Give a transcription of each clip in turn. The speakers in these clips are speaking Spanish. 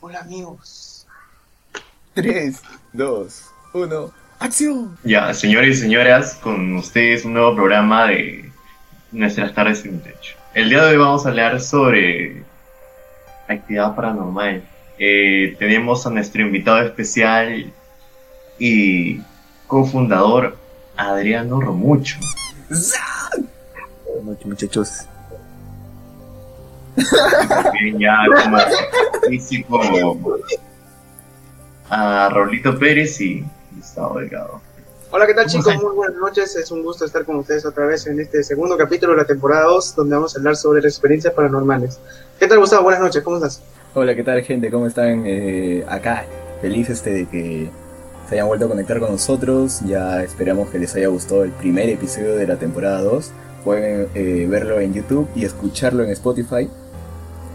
Hola amigos. 3, 2, 1, ¡acción! Ya, señores y señoras, con ustedes un nuevo programa de nuestras tardes en techo. El día de hoy vamos a hablar sobre actividad paranormal. Eh, tenemos a nuestro invitado especial y cofundador Adriano Romucho. Buenas noches, muchachos. Bien, ya como físico a Raulito Pérez y Gustavo Delgado. Hola, ¿qué tal ¿Cómo chicos? Muy buenas noches. Es un gusto estar con ustedes otra vez en este segundo capítulo de la temporada 2, donde vamos a hablar sobre las experiencias paranormales. ¿Qué tal, Gustavo? Buenas noches, ¿cómo estás? Hola, ¿qué tal, gente? ¿Cómo están? Eh, acá, feliz este de que se hayan vuelto a conectar con nosotros. Ya esperamos que les haya gustado el primer episodio de la temporada 2. Pueden eh, verlo en YouTube y escucharlo en Spotify.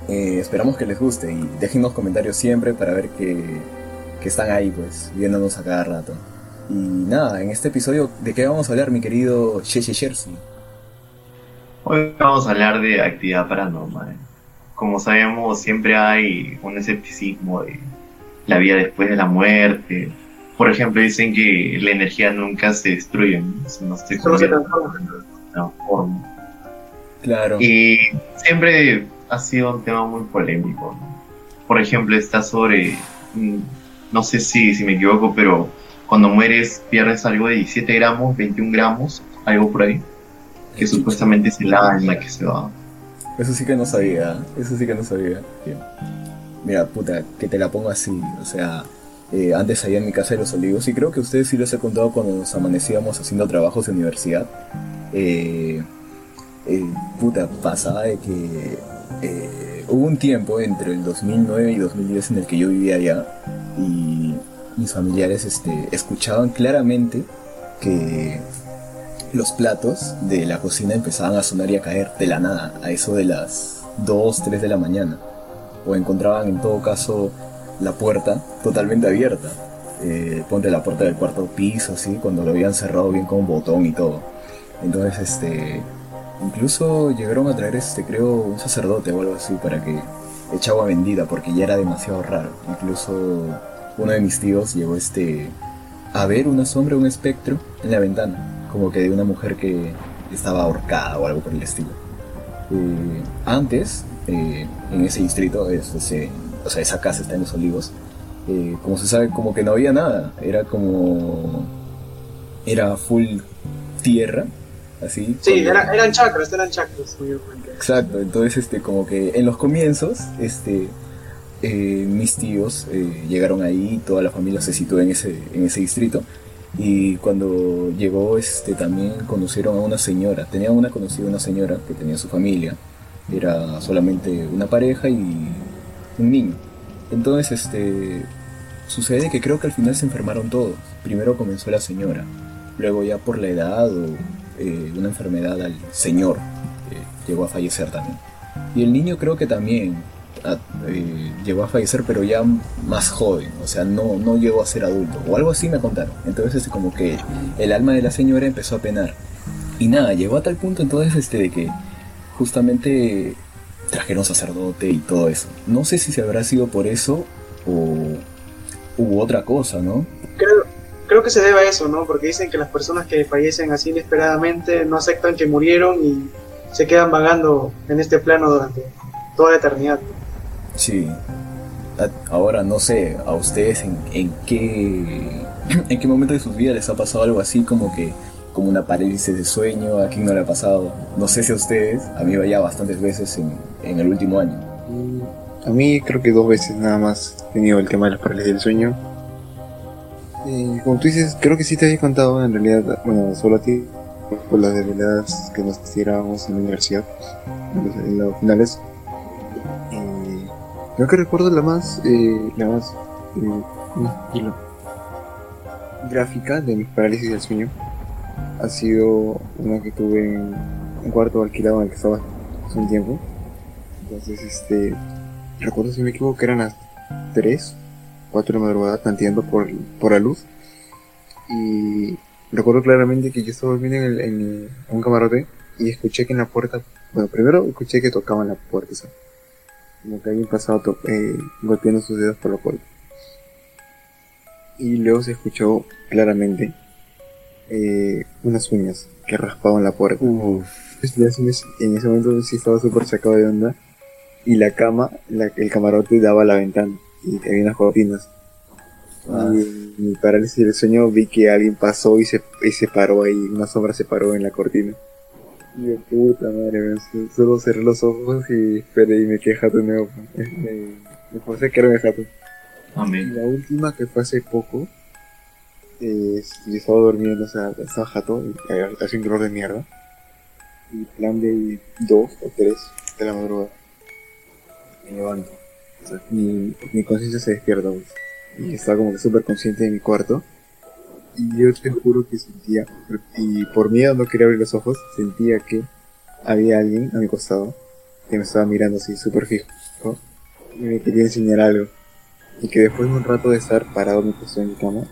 Eh, esperamos que les guste y déjenos comentarios siempre para ver que, que están ahí, pues, viéndonos a cada rato. Y nada, en este episodio, ¿de qué vamos a hablar, mi querido Cheche Jersey? Hoy vamos a hablar de actividad paranormal. Como sabemos, siempre hay un escepticismo de la vida después de la muerte. Por ejemplo, dicen que la energía nunca se destruye, ¿no? sino se Solo se convierte transforma. en transforma. Claro. Y siempre ha sido un tema muy polémico. Por ejemplo, está sobre, mm, no sé si, si me equivoco, pero cuando mueres pierdes algo de 17 gramos, 21 gramos, algo por ahí, que supuestamente es el alma que se va. Eso sí que no sabía, eso sí que no sabía. Mira, puta, que te la pongo así, o sea, eh, antes allá en mi casa de los olivos, y creo que ustedes sí les he contado cuando nos amanecíamos haciendo trabajos de universidad, eh, eh, puta, pasaba de que eh, hubo un tiempo entre el 2009 y 2010 en el que yo vivía allá, y mis familiares este, escuchaban claramente que los platos de la cocina empezaban a sonar y a caer de la nada, a eso de las 2, 3 de la mañana. O encontraban en todo caso la puerta totalmente abierta. Eh, ponte la puerta del cuarto piso, así, cuando lo habían cerrado bien con un botón y todo. Entonces, este. Incluso llegaron a traer, este, creo, un sacerdote o algo así para que eche agua bendita, porque ya era demasiado raro. Incluso uno de mis tíos llegó, este. a ver una sombra, un espectro en la ventana como que de una mujer que estaba ahorcada o algo por el estilo. Antes, eh, en ese distrito, o sea, esa casa está en los olivos, eh, como se sabe, como que no había nada, era como... era full tierra, así. Sí, era- eran chakras, eran chakras. Exacto, entonces este como que en los comienzos, este eh, mis tíos eh, llegaron ahí, toda la familia se situó en ese, en ese distrito. Y cuando llegó este también conocieron a una señora, tenían una conocida una señora que tenía su familia, era solamente una pareja y un niño. Entonces este sucede que creo que al final se enfermaron todos. Primero comenzó la señora, luego ya por la edad o eh, una enfermedad al señor eh, llegó a fallecer también. Y el niño creo que también a- eh, llegó a fallecer, pero ya más joven, o sea, no, no llegó a ser adulto, o algo así me contaron. Entonces, como que el alma de la señora empezó a penar. Y nada, llegó a tal punto entonces este, de que justamente trajeron sacerdote y todo eso. No sé si se habrá sido por eso o hubo otra cosa, ¿no? Creo, creo que se debe a eso, ¿no? Porque dicen que las personas que fallecen así inesperadamente no aceptan que murieron y se quedan vagando en este plano durante toda la eternidad. Sí. A- Ahora no sé, a ustedes en, en qué en qué momento de sus vidas les ha pasado algo así como que como una parálisis de sueño, a quién no le ha pasado. No sé si a ustedes, a mí ya bastantes veces en, en el último año. Mm, A mí creo que dos veces nada más he tenido el tema de las parálisis del sueño. Y como tú dices, creo que sí te había contado en realidad, bueno, solo a ti, por las desveladas que nos tirábamos en la universidad, en los, finales. Y creo que recuerdo la más, eh, la más eh, gráfica de mi parálisis del sueño. Ha sido una que tuve en un cuarto alquilado en el que estaba hace un tiempo. Entonces, este, recuerdo si me equivoco que eran las 3, 4 de la madrugada tanteando por, por la luz. Y recuerdo claramente que yo estaba durmiendo en, el- en un camarote y escuché que en la puerta, bueno, primero escuché que tocaban la puerta como que alguien pasaba eh, golpeando sus dedos por la puerta. Y luego se escuchó claramente eh, unas uñas que raspaban la puerta. Uf. Pues en ese momento sí estaba súper sacado de onda. Y la cama, la- el camarote daba a la ventana y había unas cortinas. Ah. Y en mi parálisis del sueño vi que alguien pasó y se, y se paró ahí, una sombra se paró en la cortina. Y yo, puta madre, solo cerré los ojos y esperé y me quedé jato de nuevo. Me, me, me forcé a quedarme jato. Y Amén. la última que fue hace poco, eh, yo estaba durmiendo, o sea, estaba jato, y hacía un dolor de mierda. Y plan de 2 o 3 de la madrugada. Me levanto. Mi, mi conciencia se despierta, pues. Y estaba como que súper consciente de mi cuarto. Y yo te juro que sentía, y por miedo no quería abrir los ojos, sentía que había alguien a mi costado que me estaba mirando así súper fijo y me quería enseñar algo y que después de un rato de estar parado me puso en mi cama,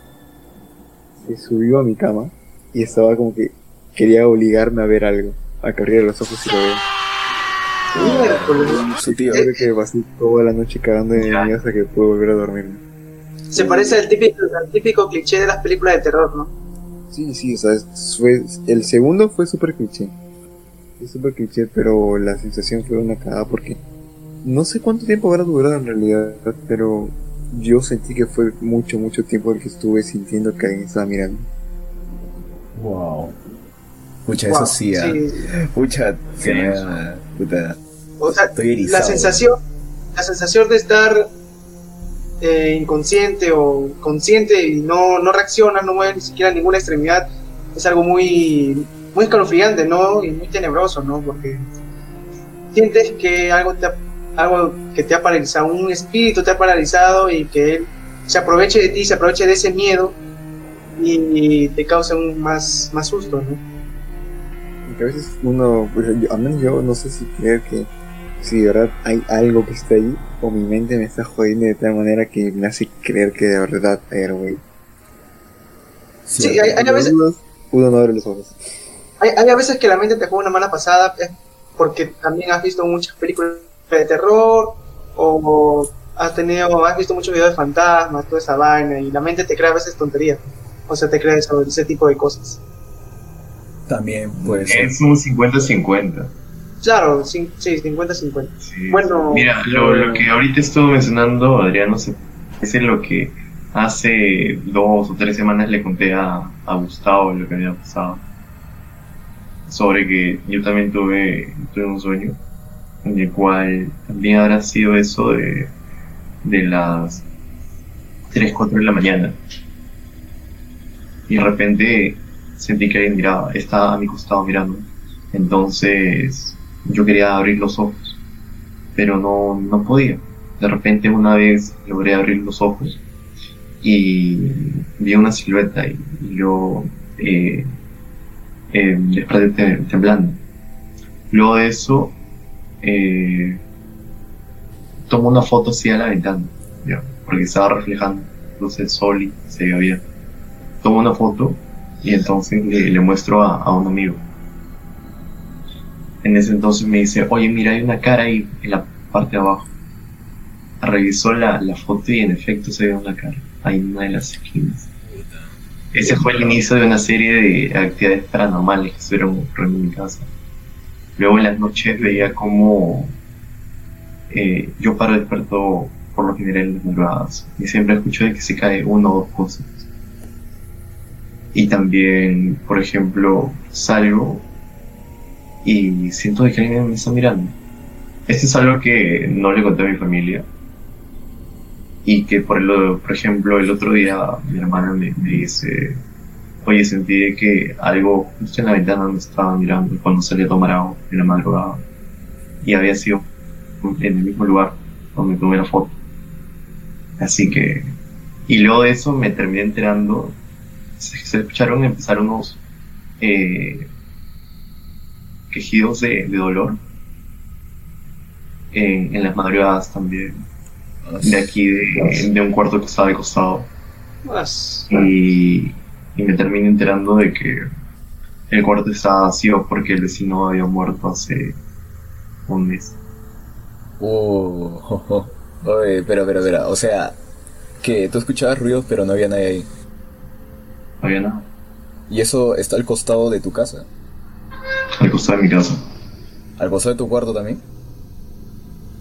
se subió a mi cama y estaba como que quería obligarme a ver algo, a que abriera los ojos y lo vea. Su tío. Creo que pasé toda la noche cagando Ya. miedo hasta que pude volver a dormirme. Se parece al típico, al típico cliché de las películas de terror, ¿no? Sí, sí, o sea, fue, el segundo fue súper cliché. Fue súper cliché, pero la sensación fue una cagada porque no sé cuánto tiempo habrá durado en realidad, pero yo sentí que fue mucho, mucho tiempo el que estuve sintiendo que alguien estaba mirando. Wow. Pucha, Wow, eso sí, ah. Eso. da- puta, O sea, estoy erizado. la sensación, la sensación de estar eh, inconsciente o consciente y no, no reacciona, no mueve ni siquiera ninguna extremidad, es algo muy, muy escalofriante, ¿no? Y muy tenebroso, ¿no? Porque sientes que algo te ha, algo que te ha paralizado, un espíritu te ha paralizado y que él se aproveche de ti, se aproveche de ese miedo y te causa un más, más susto, ¿no? Porque a veces uno, pues, yo- al menos yo no sé si creer que si de verdad hay algo que está ahí, o mi mente me está jodiendo de tal manera que me hace creer que de verdad hay algo ahí. Sí, hay- hay a veces- Uno no abre los ojos. Hay, hay a veces que la mente te juega una mala pasada es porque también has visto muchas películas de terror o has tenido, has visto muchos videos de fantasmas, toda esa vaina y la mente te crea a veces tonterías. O sea, te crea eso, ese tipo de cosas. También puede ser. Es un 50-50. Claro, sí, sí, 50-50. Sí. Bueno, Mira, lo, lo que ahorita estuvo mencionando Adriano se parece lo que hace dos o tres semanas le conté a, a Gustavo lo que había pasado. Sobre que yo también tuve, tuve un sueño en el cual también habrá sido eso de, de las 3, 4 de la mañana. Y de repente sentí que alguien miraba, estaba a mi costado mirando. Entonces yo quería abrir los ojos, pero no, no podía. De repente una vez logré abrir los ojos y vi una silueta y yo eh, eh, desperté tem- temblando. Luego de eso, eh, tomo una foto así a la ventana, ya, porque estaba reflejando del sol y se veía bien. Tomo una foto y entonces le, muestro a, a un amigo. En ese entonces me dice, oye, mira, hay una cara ahí en la parte de abajo. Revisó la, la foto y en efecto se ve una cara ahí en una de las esquinas. Ese fue el inicio de una serie de actividades paranormales que estuvieron ocurriendo en mi casa. Luego en las noches veía como eh, yo paro despierto por lo general en las madrugadas y siempre escucho de que se cae una o dos cosas. Y también, por ejemplo, salgo y siento que alguien me está mirando. Esto es algo que no le conté a mi familia. Y que, por, el, por ejemplo, el otro día mi hermana me, me dice, oye, sentí que algo justo en la ventana me estaba mirando cuando salí a tomar agua en la madrugada. Y había sido en el mismo lugar donde tomé la foto. Así que... Y luego de eso me terminé enterando, se, escucharon empezar unos eh, quejidos de, de dolor en, en las madrugadas también, de aquí, de, de un cuarto que estaba de costado. Y, y me terminé enterando de que el cuarto estaba vacío porque el vecino había muerto hace un mes. Uh, oye, pero, pero, pero, o sea, que tú escuchabas ruidos pero no había nadie ahí. Todavía no. Y eso está al costado de tu casa. Al costado de mi casa. ¿Al costado de tu cuarto también?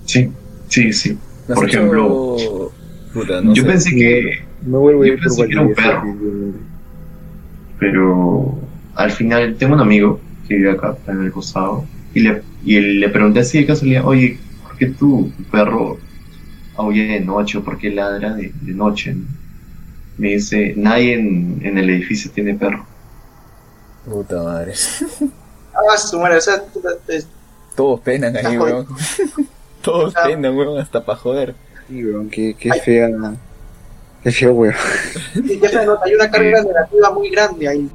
Sí, sí, sí. ¿Me has Por hecho- ejemplo, Puta, no yo sé. pensé que. Me vuelvo a Yo ir por pensé que era un perro. Pero al final tengo un amigo que vive acá, está en el costado, y le, y él- le pregunté así de casualidad, oye, ¿por qué tu perro aulla de noche o por qué ladra de, de noche? no?". Me dice, nadie en, en el edificio tiene perro. Puta madre. Ah, su madre, o sea, es- Todos penan ahí, Ah, weón. Todos Ah. penan, weón, hasta para joder. Sí, weón, qué, qué fea. Qué feo, weón. y ya se nota, hay una carga negativa muy grande ahí.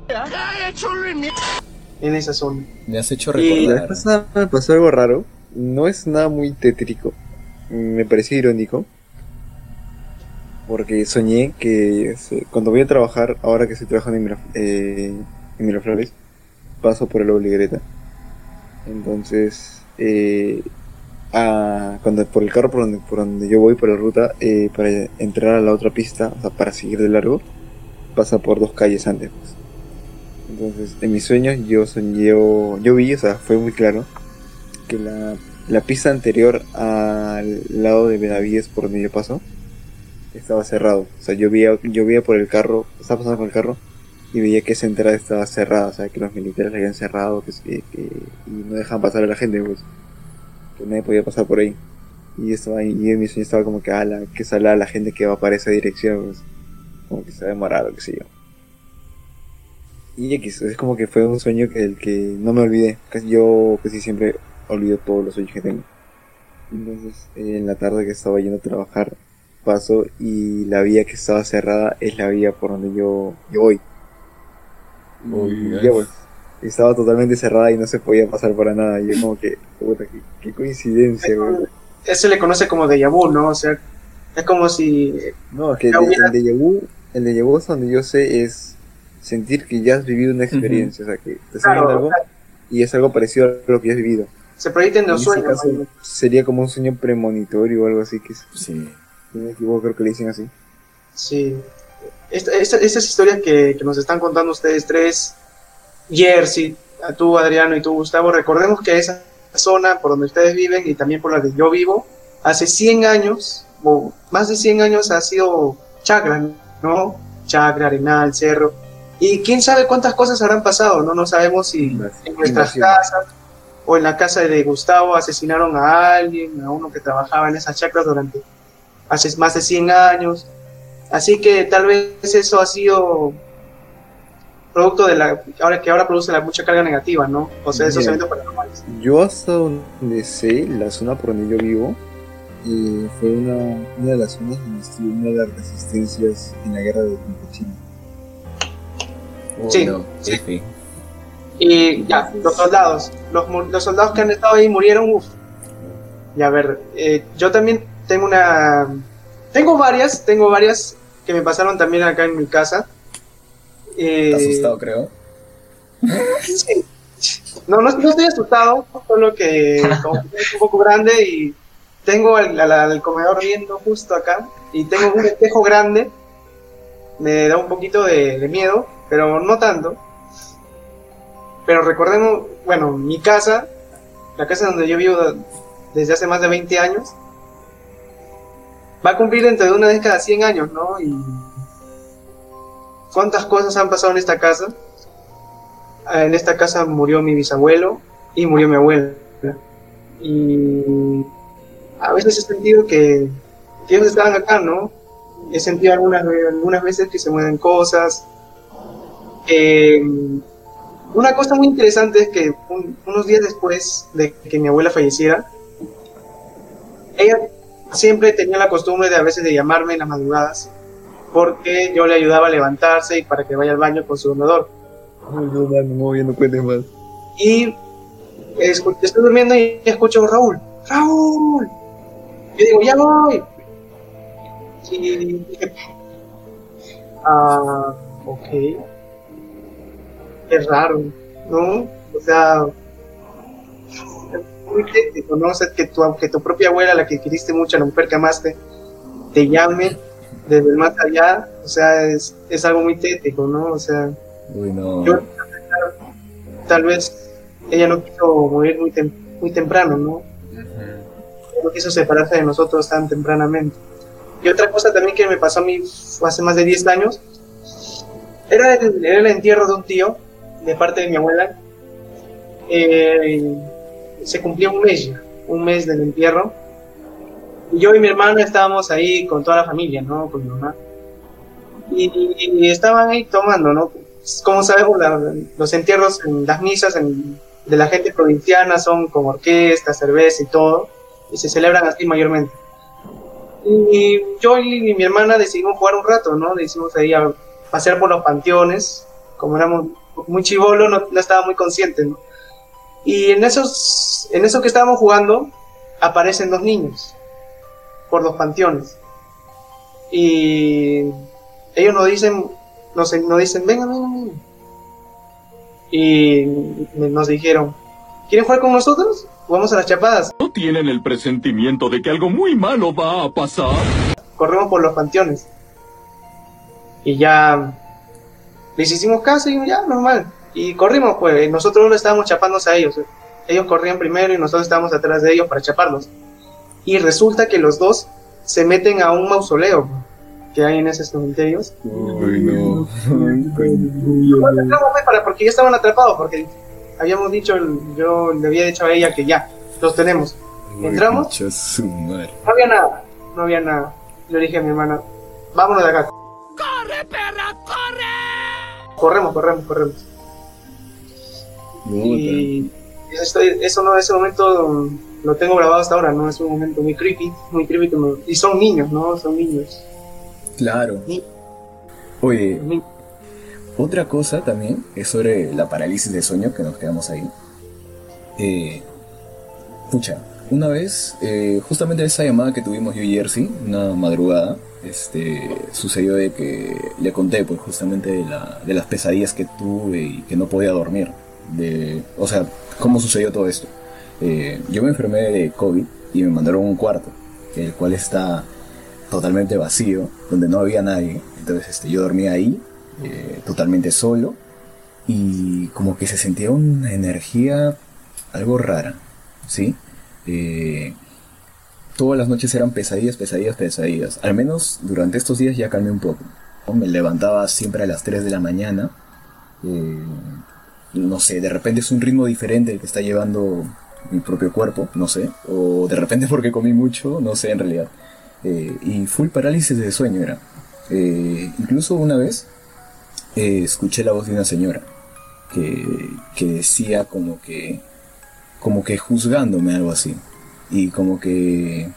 En esa zona. Me has hecho Y- La recordar. pasada me pasó algo raro. No es nada muy tétrico. Me pareció irónico. Porque soñé que cuando voy a trabajar, ahora que estoy trabajando en, Miraf- eh, en Miraflores, paso por el Obligreta. Entonces, eh, ah, cuando por el carro por donde, por donde yo voy, por la ruta, eh, para entrar a la otra pista, o sea, para seguir de largo, pasa por dos calles antes. pues. Entonces, en mis sueños yo soñé, yo vi, o sea, fue muy claro, que la, la pista anterior al lado de Benavides por donde yo paso, estaba cerrado. O sea, yo veía, yo veía por el carro, estaba pasando con el carro, y veía que esa entrada estaba cerrada, o sea, que los militares la habían cerrado, que, que- que- y no dejaban pasar a la gente, pues, que nadie podía pasar por ahí. Y estaba y en mi sueño estaba como que, ala, que sala la gente que va para esa dirección, pues, como que se va a demorar o qué sé yo. Y X, es como que fue un sueño que el que no me olvidé. Casi yo casi siempre olvido todos los sueños que tengo. Entonces, en la tarde que estaba yendo a trabajar, paso y la vía que estaba cerrada es la vía por donde yo, yo voy. Y ya pues, estaba totalmente cerrada y no se podía pasar para nada. Y yo como que, puta, qué, qué coincidencia, güey. Eso le conoce como déjà vu, ¿no? O sea, es como si No, es que el, hubiera- el déjà vu, el déjà vu hasta donde yo sé es sentir que ya has vivido una experiencia, o sea, que te Claro, algo y es algo parecido a lo que has vivido. se proyectan En los sueños. sería como un sueño premonitorio o algo así, que si no me equivoco creo que le dicen así. Sí. Esta- esta- estas historias que, que nos están contando ustedes tres, Jersey, a tú Adriano y tú Gustavo, recordemos que esa zona por donde ustedes viven y también por la que yo vivo, hace 100 años, o más de 100 años ha sido chacra, ¿no? Chacra, arenal, cerro. Y quién sabe cuántas cosas habrán pasado, ¿no? No sabemos si en nuestras casas o en la casa de Gustavo asesinaron a alguien, a uno que trabajaba en esas chacras durante hace más de 100 años. Así que tal vez eso ha sido producto de la ahora que ahora produce la mucha carga negativa, ¿no? O sea, esos Bien. eventos paranormales. Yo hasta donde sé, la zona por donde yo vivo, eh, fue una, una de las zonas donde estuvo una de las resistencias en la guerra de Campechino. Uy, Sí, no, sí. Y ya, los soldados, los, mu- los soldados que han estado ahí murieron, uff. Y a ver, eh, yo también tengo una, tengo varias, tengo varias que me pasaron también acá en mi casa. Eh, asustado, creo. Sí. No, no, no estoy asustado, solo que como que es un poco grande y tengo al, al- al comedor viendo justo acá y tengo un espejo grande. Me da un poquito de, de miedo, pero no tanto. Pero recordemos, bueno, mi casa, la casa donde yo vivo desde hace más de 20 años, va a cumplir dentro de una década 100 años, ¿no? Y cuántas cosas han pasado en esta casa. Ah, En esta casa murió mi bisabuelo y murió mi abuela. Y a veces he sentido que, ellos estaban acá, ¿no? He sentido algunas, algunas veces que se mueven cosas. Eh, una cosa muy interesante es que un- unos días después de que mi abuela falleciera, ella siempre tenía la costumbre de a veces de llamarme en las madrugadas porque yo le ayudaba a levantarse y para que vaya al baño con su dormidor. Ay, no. Y estoy durmiendo y escucho Raúl, Raúl. Yo digo, ya voy. Y ah, ok. Qué raro, ¿no? O sea, ¿no? O sea, que tu, que tu propia abuela, la que queriste mucho, la mujer que amaste, te llame desde el más allá, o sea, es, es algo muy tétrico, ¿no? O sea, Uy, no. yo, tal vez ella no quiso morir muy, tem- muy temprano, ¿no? no quiso separarse de nosotros tan tempranamente. Y otra cosa también que me pasó a mí hace más de 10 años, era el, era el entierro de un tío, de parte de mi abuela. Eh, se cumplía un mes ya, un mes del entierro. Y yo y mi hermana estábamos ahí con toda la familia, ¿no? Con mi mamá. Y, y estaban ahí tomando, ¿no? Como sabemos, la- los entierros en las misas de la gente provinciana son con orquesta, cerveza y todo y se celebran así mayormente. Y yo y mi hermana decidimos jugar un rato, ¿no? Decidimos ahí a pasear por los panteones, como éramos muy chivolos, no, no estaba muy consciente, ¿no? Y en esos, en eso que estábamos jugando, aparecen dos niños por los panteones. Y ellos nos dicen, nos, nos dicen, venga, venga, venga. Y nos dijeron, ¿quieren jugar con nosotros? Vamos a las chapadas. ¿No tienen el presentimiento de que algo muy malo va a pasar? corrimos por los panteones. Y ya les hicimos caso y ya, normal. Y corrimos, pues, nosotros no estábamos chapándose a ellos. Ellos corrían primero y nosotros estábamos atrás de ellos para chaparlos. Y resulta que los dos se meten a un mausoleo que hay en esos cementerios. Uy, no. Pues, para, porque ya estaban atrapados, porque habíamos dicho, yo le había dicho a ella que ya, los tenemos. ¿Entramos? No había nada, no había nada. Yo le dije a mi hermana, vámonos de acá. ¡Corre, perra, corre! Corremos, corremos, corremos. Y eso, eso no, ese momento lo tengo grabado hasta ahora, ¿no? Es un momento muy creepy, muy creepy. que me- y son niños, ¿no? Son niños. Claro. Ni- Oye, ni- Otra cosa también es sobre la parálisis de sueño que nos quedamos ahí. Eh, pucha, una vez, eh, justamente esa llamada que tuvimos yo y Jersey, una madrugada, este, sucedió de que le conté pues justamente de, la- de las pesadillas que tuve y que no podía dormir. De, o sea, cómo sucedió todo esto. Eh, yo me enfermé de COVID y me mandaron un cuarto, el cual está totalmente vacío, donde no había nadie. Entonces este, yo dormía ahí, eh, totalmente solo, y como que se sentía una energía algo rara, ¿sí? Eh, todas las noches eran pesadillas, pesadillas, pesadillas. Al menos durante estos días ya calmé un poco. Me levantaba siempre a las 3 de la mañana. eh, no sé, de repente es un ritmo diferente el que está llevando mi propio cuerpo, no sé. O de repente porque comí mucho, no sé en realidad. Eh, y full parálisis de sueño era. Eh, incluso una vez eh, escuché la voz de una señora que, que decía como que como que juzgándome algo así y como que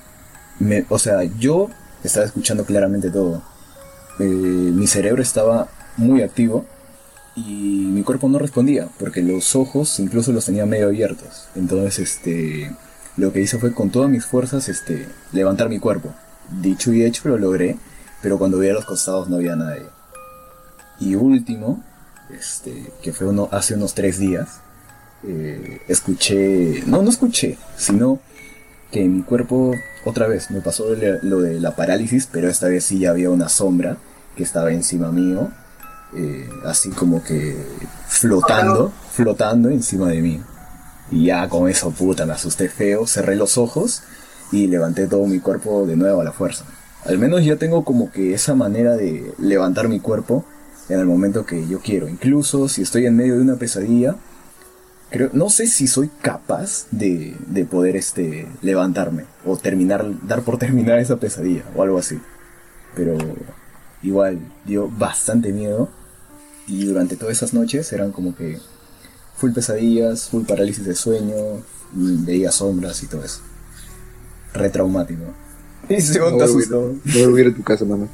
me, o sea yo estaba escuchando claramente todo mi cerebro estaba muy activo y mi cuerpo no respondía porque los ojos incluso los tenía medio abiertos. Entonces este lo que hice fue con todas mis fuerzas este levantar mi cuerpo. Dicho y hecho lo logré pero cuando vi a los costados no había nadie. Y último, este, que fue uno, hace unos tres días, eh, escuché, no, no escuché, sino que mi cuerpo otra vez me pasó lo de la parálisis, pero esta vez sí ya había una sombra que estaba encima mío, eh, así como que flotando, flotando encima de mí. Y ya con eso, puta, me asusté feo, cerré los ojos y levanté todo mi cuerpo de nuevo a la fuerza. Al menos ya tengo como que esa manera de levantar mi cuerpo en el momento que yo quiero. Incluso si estoy en medio de una pesadilla, creo, no sé si soy capaz de, de poder este, levantarme o terminar, dar por terminar esa pesadilla o algo así. Pero igual dio bastante miedo y durante todas esas noches eran como que full pesadillas, full parálisis de sueño, veía sombras y todo eso. Retraumático. Y se No te voy a ir- asustó. no voy a tu casa, mano.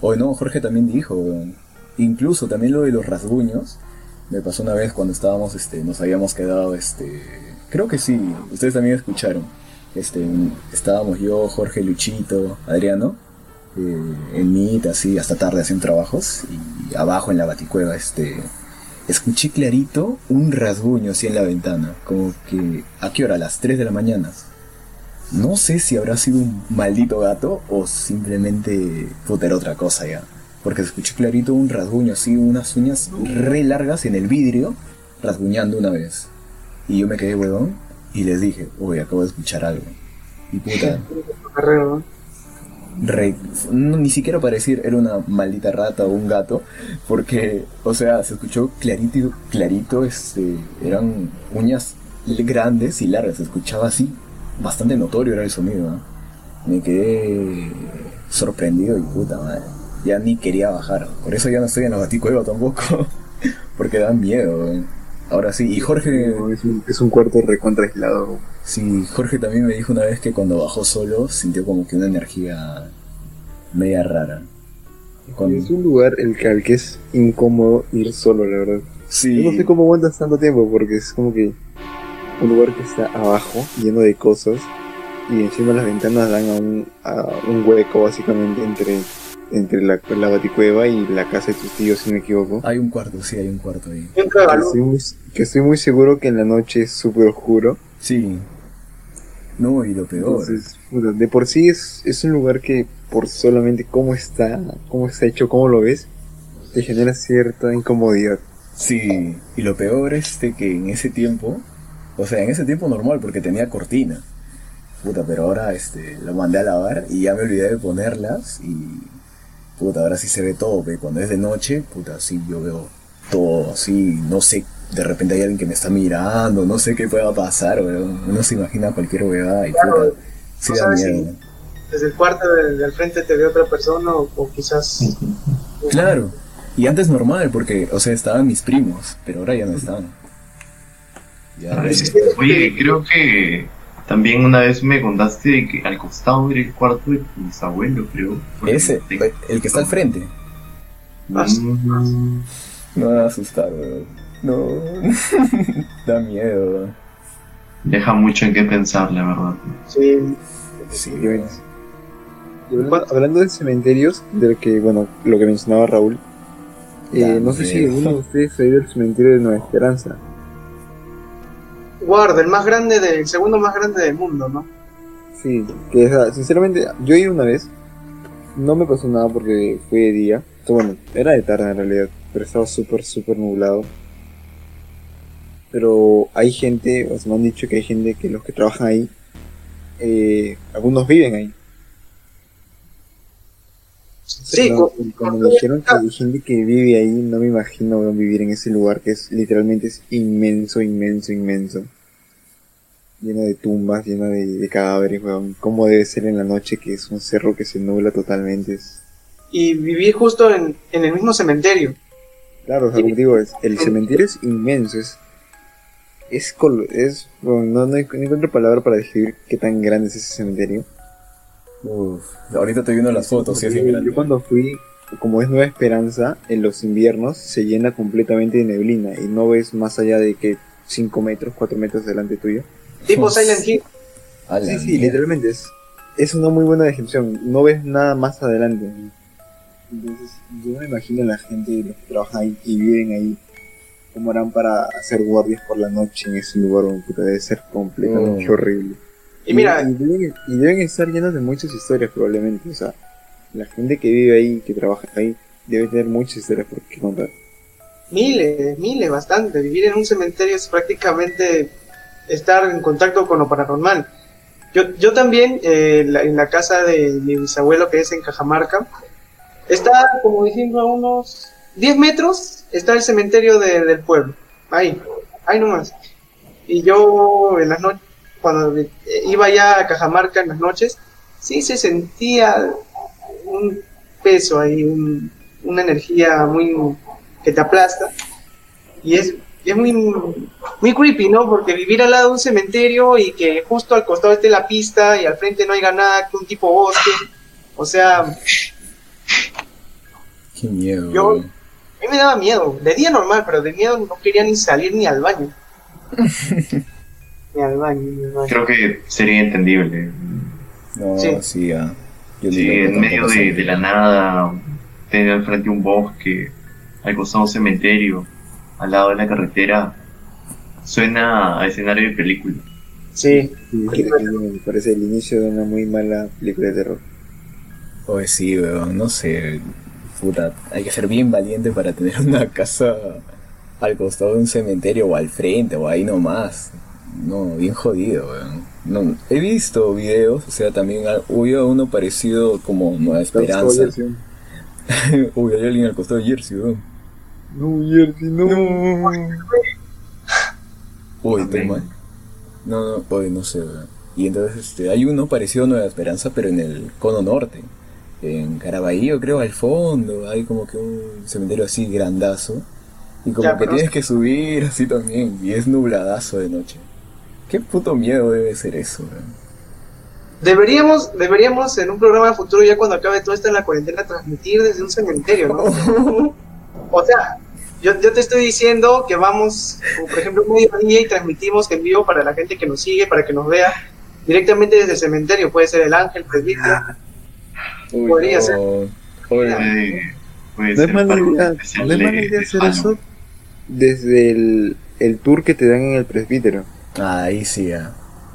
O no, Jorge también dijo, incluso también lo de los rasguños, me pasó una vez cuando estábamos, este, nos habíamos quedado, este, creo que sí, ustedes también escucharon, este, estábamos yo, Jorge, Luchito, Adriano, eh, en MIT, así, hasta tarde haciendo trabajos, y abajo en la baticueva, este, escuché clarito un rasguño así en la ventana, como que, ¿a qué hora? A las 3 de la mañana. No sé si habrá sido un maldito gato o simplemente puta otra cosa ya. Porque escuché clarito un rasguño así, unas uñas re largas en el vidrio, rasguñando una vez. Y yo me quedé huevón y les dije, uy, acabo de escuchar algo. Y puta. no, ni siquiera para decir era una maldita rata o un gato, porque, o sea, se escuchó clarito, clarito, este, eran uñas grandes y largas, se escuchaba así, bastante notorio era el sonido, ¿no? Me quedé sorprendido y puta madre, ya ni quería bajar, por eso ya no estoy en la baticueva tampoco, porque dan miedo, weón. Ahora sí, y Jorge, No, es, un, es un cuarto recontra aislado. Sí, Jorge también me dijo una vez que cuando bajó solo sintió como que una energía media rara. Cuando- Es un lugar el que, al que es incómodo ir solo, la verdad. Sí, Yo no sé cómo aguantas tanto tiempo, porque es como que un lugar que está abajo, lleno de cosas, y encima las ventanas dan a un, a un hueco, básicamente, entre, entre la, la baticueva y la casa de tus tíos, si no me equivoco. hay un cuarto, sí, hay un cuarto ahí. Que estoy, muy, que estoy muy seguro que en la noche es súper oscuro. Sí. No, y lo peor. Entonces, de por sí es, es un lugar que, por solamente cómo está, cómo está hecho, cómo lo ves, te genera cierta incomodidad. Sí, y lo peor es de que en ese tiempo, o sea, en ese tiempo normal porque tenía cortina. Puta, pero ahora este lo mandé a lavar y ya me olvidé de ponerlas y puta, ahora sí se ve todo, ve, cuando es de noche, puta, sí yo veo todo así, no sé, de repente hay alguien que me está mirando, no sé qué pueda pasar, weón. Uno se imagina cualquier huevada y puta, sí no da miedo. Desde el cuarto de, de al frente te ve otra persona o, o quizás... Claro. Y antes normal, porque, o sea, estaban mis primos, pero ahora ya no están. Ya, sí. Oye, creo que también una vez me contaste de que al costado era el cuarto de tus abuelos, creo. ese, el que está al frente. Mm, No me va a asustar, weón. No. da miedo. Deja mucho en qué pensar, la verdad. Sí, Sí, bueno, y hablando, de cementerios, del que, bueno, lo que mencionaba Raúl, eh, no sé si alguno de ustedes ha ido al cementerio de Nueva Esperanza. guarda, el más grande, del el segundo más grande del mundo, ¿no? Sí, que o sea, sinceramente, yo he ido una vez, no me pasó nada porque fue de día, bueno, era de tarde en realidad, pero estaba súper, súper nublado. Pero hay gente, o sea, me han dicho que hay gente que los que trabajan ahí, eh, algunos viven ahí. Sí, No, con- y cuando me dijeron que hay gente que vive ahí, no me imagino vivir en ese lugar que es literalmente es inmenso, inmenso, inmenso. Lleno de tumbas, lleno de, de cadáveres, weón. ¿Cómo debe ser en la noche que es un cerro que se nubla totalmente? Es- y vivir justo en, en el mismo cementerio. Claro, o sea, como digo, es, el cementerio es inmenso, es... Es, col- es bueno, no, no, encuentro palabra para describir qué tan grande es ese cementerio. Uf, ahorita estoy viendo las fotos, sí, es bien Yo- grande. Yo cuando fui, como es Nueva Esperanza, en los inviernos se llena completamente de neblina y no ves más allá de que 5 metros, 4 metros delante tuyo. Tipo. Silent Hill. Sí, sí, literalmente es, es una muy buena descripción. No ves nada más adelante. Entonces, yo me imagino a la gente, los que trabajan ahí y viven ahí, cómo harán para hacer guardias por la noche en ese lugar, puta, debe ser completamente Oh. horrible. Y mira, y, deben, y deben estar llenos de muchas historias probablemente. O sea, la gente que vive ahí, que trabaja ahí, debe tener muchas historias por qué contar. miles, miles, bastante. Vivir en un cementerio es prácticamente estar en contacto con lo paranormal. Yo, yo también, eh, la- en la casa de mi bisabuelo, que es en Cajamarca, está, como diciendo, a unos 10 metros, está el cementerio de- del pueblo. Ahí, ahí nomás. Y yo en las noches, cuando iba ya a Cajamarca en las noches, sí se sentía un peso ahí, un- una energía muy que te aplasta. Y es, es muy, muy creepy, ¿no? Porque vivir al lado de un cementerio y que justo al costado esté la pista y al frente no haya nada, que un tipo bosque. O sea, Qué miedo. Yo- weón. mí me daba miedo. De día normal, pero de miedo no quería ni salir ni al baño. ni al baño, ni al baño. Creo que sería entendible. No, Sí. sí, ya. Yo Sí, en medio de, la nada, tener al frente un bosque, al costado un cementerio. al lado de la carretera, suena a escenario de película. Sí, me parece el inicio de una muy mala película de terror. Pues sí, weón, no sé. Puta, hay que ser bien valiente para tener una casa al costado de un cementerio o al frente o ahí nomás. No, bien jodido, weón. No, he visto videos, o sea, también hubo uno parecido como Nueva Esperanza. Uy, hay alguien al costado de Jersey, weón. No, Jersey, no. Uy, Amén. estoy mal. No, no, oye, no sé, weón. Y entonces este, hay uno parecido a Nueva Esperanza, pero en el cono norte. En Caraballo, creo, al fondo. Hay como que un cementerio así grandazo. Y como Ya, que tienes que subir así también. Y es nubladazo de noche. Qué puto miedo debe ser eso. Deberíamos, deberíamos en un programa futuro, ya cuando acabe todo esto en la cuarentena, transmitir desde un cementerio, ¿no? o sea, yo, yo te estoy diciendo que vamos, como por ejemplo, un mediodía y transmitimos en vivo para la gente que nos sigue, para que nos vea directamente desde el cementerio. Puede ser el ángel, presbítero. Uy, Podría ser. Oye, Puede, puede No es ser mala idea, no es mala idea de hacer eso desde el, el tour que te dan en el presbítero. ahí sí.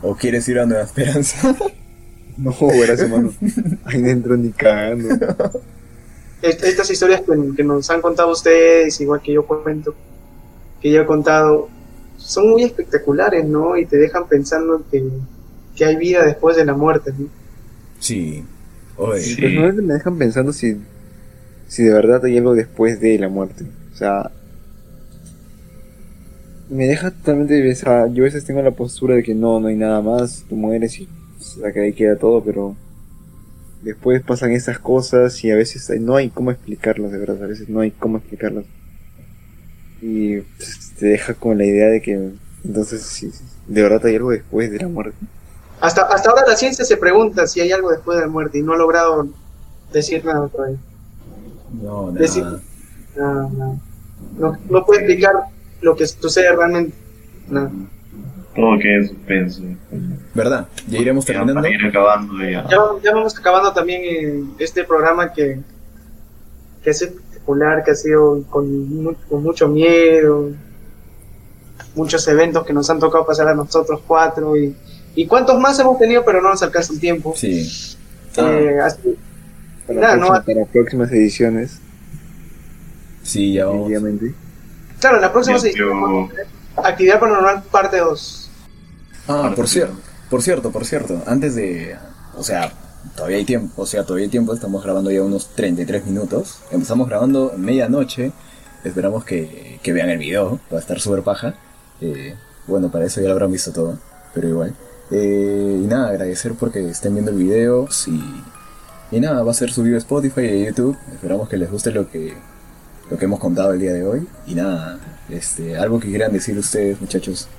¿O quieres ir a Nueva Esperanza? No, verás, hermano. Ahí no entro ni cagando. Est- Estas historias que, que nos han contado ustedes, igual que yo cuento, que yo he contado, son muy espectaculares, ¿no? Y te dejan pensando que, que hay vida después de la muerte, ¿no? sí. Oye, Sí. Pues me dejan pensando si, si de verdad hay algo después de la muerte. O sea, me deja totalmente. O sea, yo a veces tengo la postura de que no, no hay nada más, tú mueres y o sea, que ahí queda todo, pero después pasan esas cosas y a veces hay- no hay cómo explicarlas, de verdad. A veces no hay cómo explicarlas. Y pues, te deja con la idea de que entonces, si de verdad hay algo después de la muerte. Hasta, hasta ahora la ciencia se pregunta si hay algo después de la muerte y no ha logrado decir nada todavía. no, Decir- nada. No, no, no, no puede explicar lo que sucede realmente. No. Todo queda en suspenso. ¿Verdad? Ya iremos Ya terminando. acabando ya. Ya, vamos- ya vamos acabando también eh, este programa que, que es espectacular, que ha sido con, mu- con mucho miedo, muchos eventos que nos han tocado pasar a nosotros cuatro y, y cuántos más hemos tenido, pero no nos alcanza el tiempo. Sí. Ah, Eh, así- Para, Nada, no, próxima- para próximas ediciones, sí, ya vamos. obviamente. claro, la próxima Yo- edición yo- vamos a tener Actividad Paranormal parte 2. Ah, por cierto, por cierto, por cierto, antes de, o sea, todavía hay tiempo, o sea, todavía hay tiempo, estamos grabando ya unos 33 minutos, empezamos grabando medianoche, esperamos que, que vean el video, va a estar súper paja, Eh, bueno, para eso ya lo habrán visto todo, pero igual. Eh, y nada, agradecer porque estén viendo el video, y, y nada, va a ser subido a Spotify y a YouTube, esperamos que les guste lo que, lo que hemos contado el día de hoy, y nada, este, algo que quieran decir ustedes, muchachos.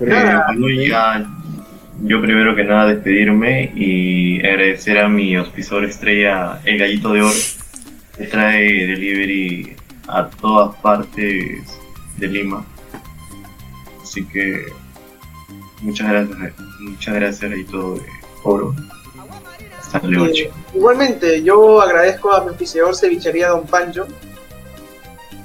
Eh, yo primero que nada despedirme y agradecer a mi auspiciador estrella, el Gallito de Oro, que trae delivery a todas partes de Lima. Así que muchas gracias, muchas gracias Gallito de Oro. Hasta luego, Eh, igualmente, yo agradezco a mi oficiador Cevichería Don Pancho.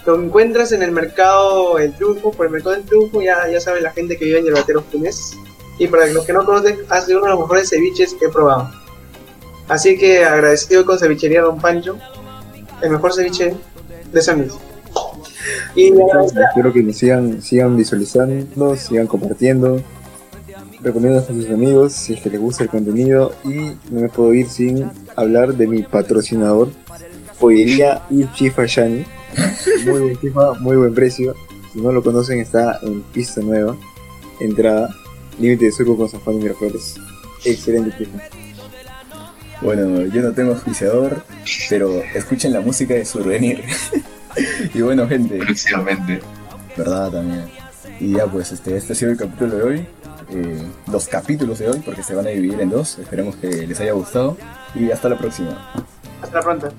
Lo encuentras en el mercado El Triunfo, por el mercado del Triunfo, ya, ya sabe la gente que vive en Yerbateros quién es. Y para los que no conocen, hace uno de los mejores ceviches que he probado. Así que agradecido con Cevichería Don Pancho, el mejor ceviche de San Luis. Y Espero que nos sigan, sigan visualizando, sigan compartiendo, recomiendo a sus amigos si es que les gusta el contenido y no me puedo ir sin hablar de mi patrocinador, Pollería Ichi Fashani. Muy buen chifa, muy buen precio. Si no lo conocen está en pista nueva, entrada, límite de surco con San Juan de Miraflores. Excelente chifa. Bueno, yo no tengo auspiciador, pero escuchen la música de Survenir. y bueno, gente, Próximamente. verdad también. Y ya pues, este, este ha sido el capítulo de hoy. Eh, los capítulos de hoy, porque se van a dividir en dos. Esperemos que les haya gustado. Y hasta la próxima. hasta pronto.